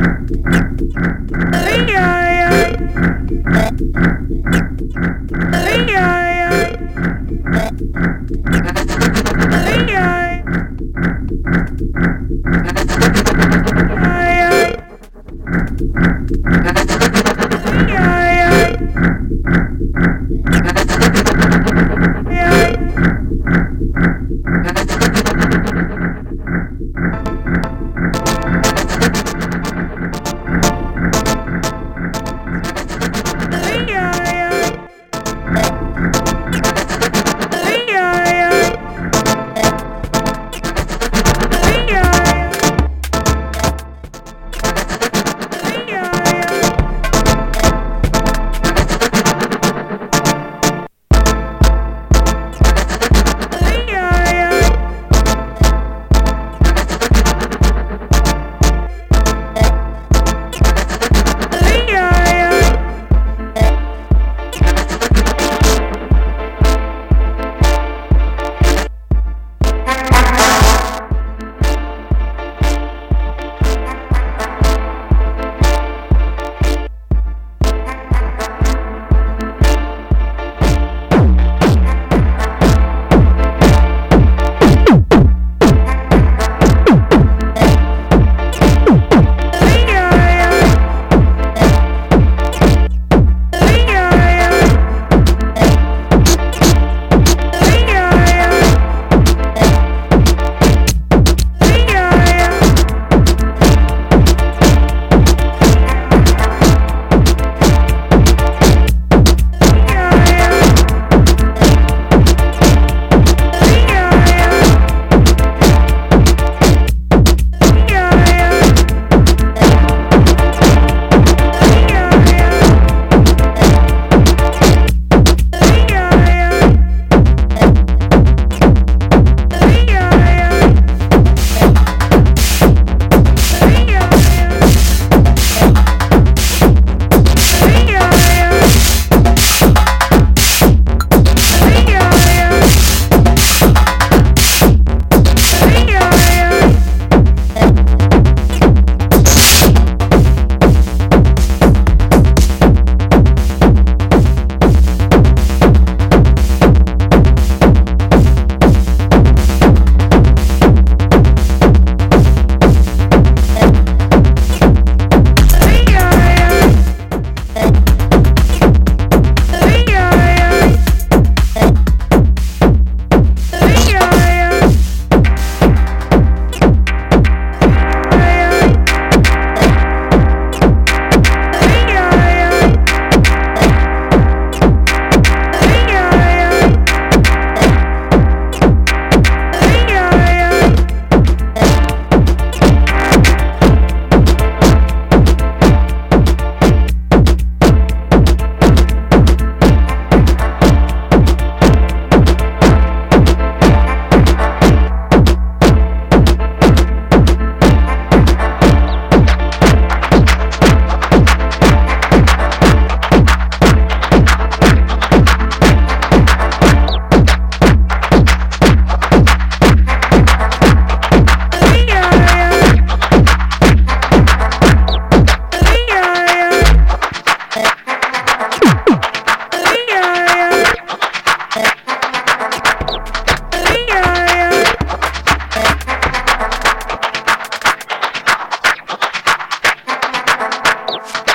Hey, Bye.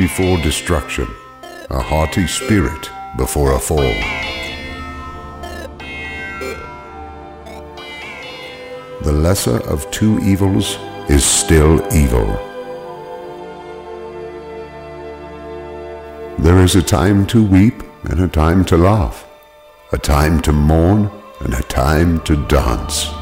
Before destruction, a haughty spirit before a fall. The lesser of two evils is still evil. There is a time to weep and a time to laugh, a time to mourn and a time to dance.